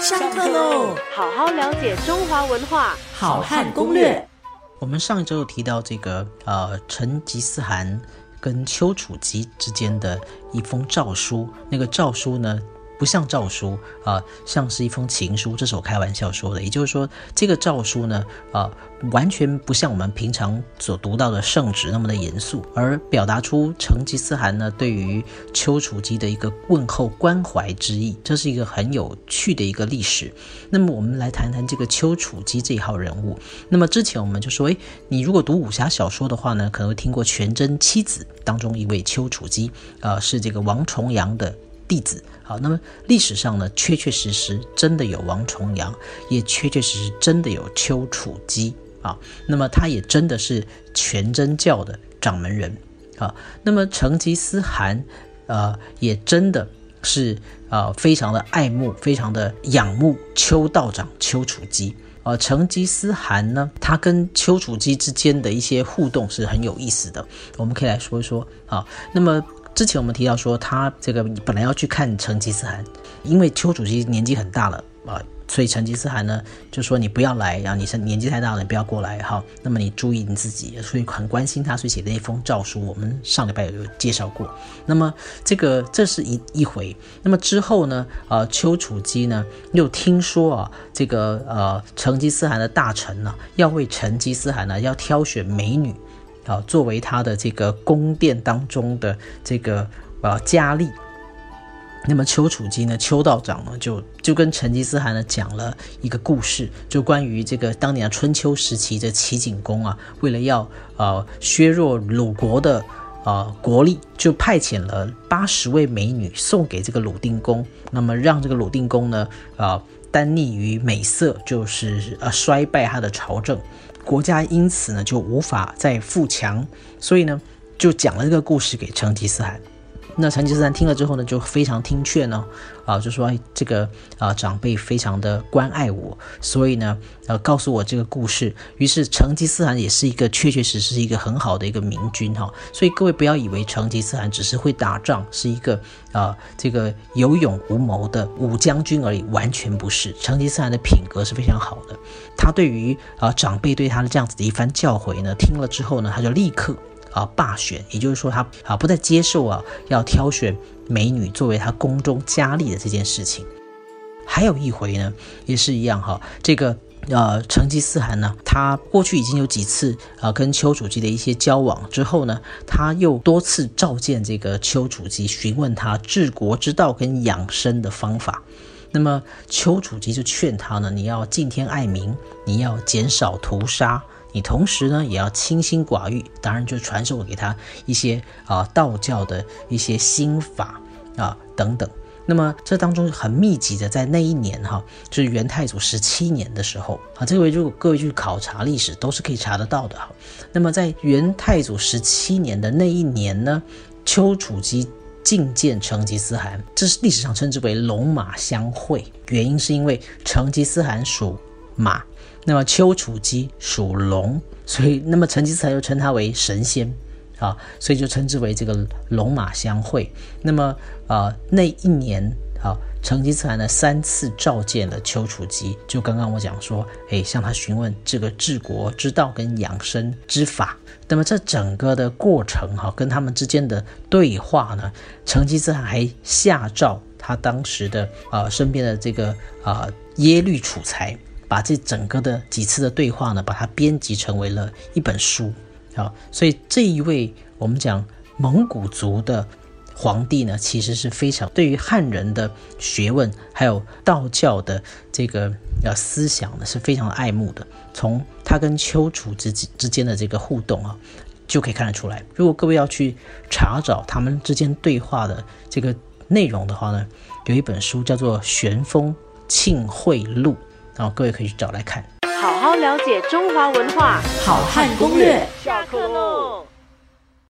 上课喽！好好了解中华文化，好汉攻略。我们上一周有提到这个呃，成吉思汗跟丘处机之间的一封诏书，那个诏书呢？不像诏书啊，像是一封情书，这是我开玩笑说的。也就是说，这个诏书呢，啊，完全不像我们平常所读到的圣旨那么的严肃，而表达出成吉思汗呢对于丘处机的一个问候关怀之意。这是一个很有趣的一个历史。那么，我们来谈谈这个丘处机这一号人物。那么之前我们就说，诶，你如果读武侠小说的话呢，可能会听过全真七子当中一位丘处机，呃，是这个王重阳的。弟子，好，那么历史上呢，确确实实真的有王重阳，也确确实实真的有丘处机。啊，那么他也真的是全真教的掌门人。啊，那么成吉思汗，呃，也真的是呃非常的爱慕，非常的仰慕丘道长丘处机。啊，成吉思汗呢，他跟丘处机之间的一些互动是很有意思的，我们可以来说一说。啊，那么。之前我们提到说，他这个本来要去看成吉思汗，因为丘处机年纪很大了啊，所以成吉思汗呢就说你不要来，然后你是年纪太大了，你不要过来哈。那么你注意你自己，所以很关心他，所以写的一封诏书，我们上礼拜有介绍过。那么这个这是一一回，那么之后呢，呃，丘处机呢又听说啊，这个呃成吉思汗的大臣呢要为成吉思汗呢要挑选美女。啊，作为他的这个宫殿当中的这个呃佳丽，那么丘处机呢，丘道长呢，就就跟成吉思汗呢讲了一个故事，就关于这个当年春秋时期的齐景公啊，为了要呃削弱鲁国的呃国力，就派遣了八十位美女送给这个鲁定公，那么让这个鲁定公呢啊单溺于美色，就是呃衰败他的朝政。国家因此呢就无法再富强，所以呢就讲了这个故事给成吉思汗。那成吉思汗听了之后呢，就非常听劝呢，啊，就说这个啊长辈非常的关爱我，所以呢，呃，告诉我这个故事。于是成吉思汗也是一个确确实实一个很好的一个明君哈。所以各位不要以为成吉思汗只是会打仗，是一个啊这个有勇无谋的武将军而已，完全不是。成吉思汗的品格是非常好的，他对于啊长辈对他的这样子的一番教诲呢，听了之后呢，他就立刻。啊，罢选，也就是说，他啊不再接受啊要挑选美女作为他宫中佳丽的这件事情。还有一回呢，也是一样哈，这个呃成吉思汗呢，他过去已经有几次啊跟丘处机的一些交往之后呢，他又多次召见这个丘处机，询问他治国之道跟养生的方法。那么丘处机就劝他呢，你要敬天爱民，你要减少屠杀。你同时呢，也要清心寡欲，当然就传授给他一些啊道教的一些心法啊等等。那么这当中很密集的，在那一年哈，就是元太祖十七年的时候啊，这位如果各位去考察历史，都是可以查得到的哈。那么在元太祖十七年的那一年呢，丘处机觐见成吉思汗，这是历史上称之为龙马相会，原因是因为成吉思汗属马。那么丘处机属龙，所以那么成吉思汗又称他为神仙，啊，所以就称之为这个龙马相会。那么啊，那一年啊，成吉思汗呢三次召见了丘处机，就刚刚我讲说，哎，向他询问这个治国之道跟养生之法。那么这整个的过程哈，跟他们之间的对话呢，成吉思汗还下诏他当时的啊身边的这个啊耶律楚材。把这整个的几次的对话呢，把它编辑成为了一本书，啊，所以这一位我们讲蒙古族的皇帝呢，其实是非常对于汉人的学问还有道教的这个呃思想呢，是非常爱慕的。从他跟丘处之之间的这个互动啊，就可以看得出来。如果各位要去查找他们之间对话的这个内容的话呢，有一本书叫做《玄风庆会录》。然后各位可以去找来看，好好了解中华文化，好汉攻略，下课喽。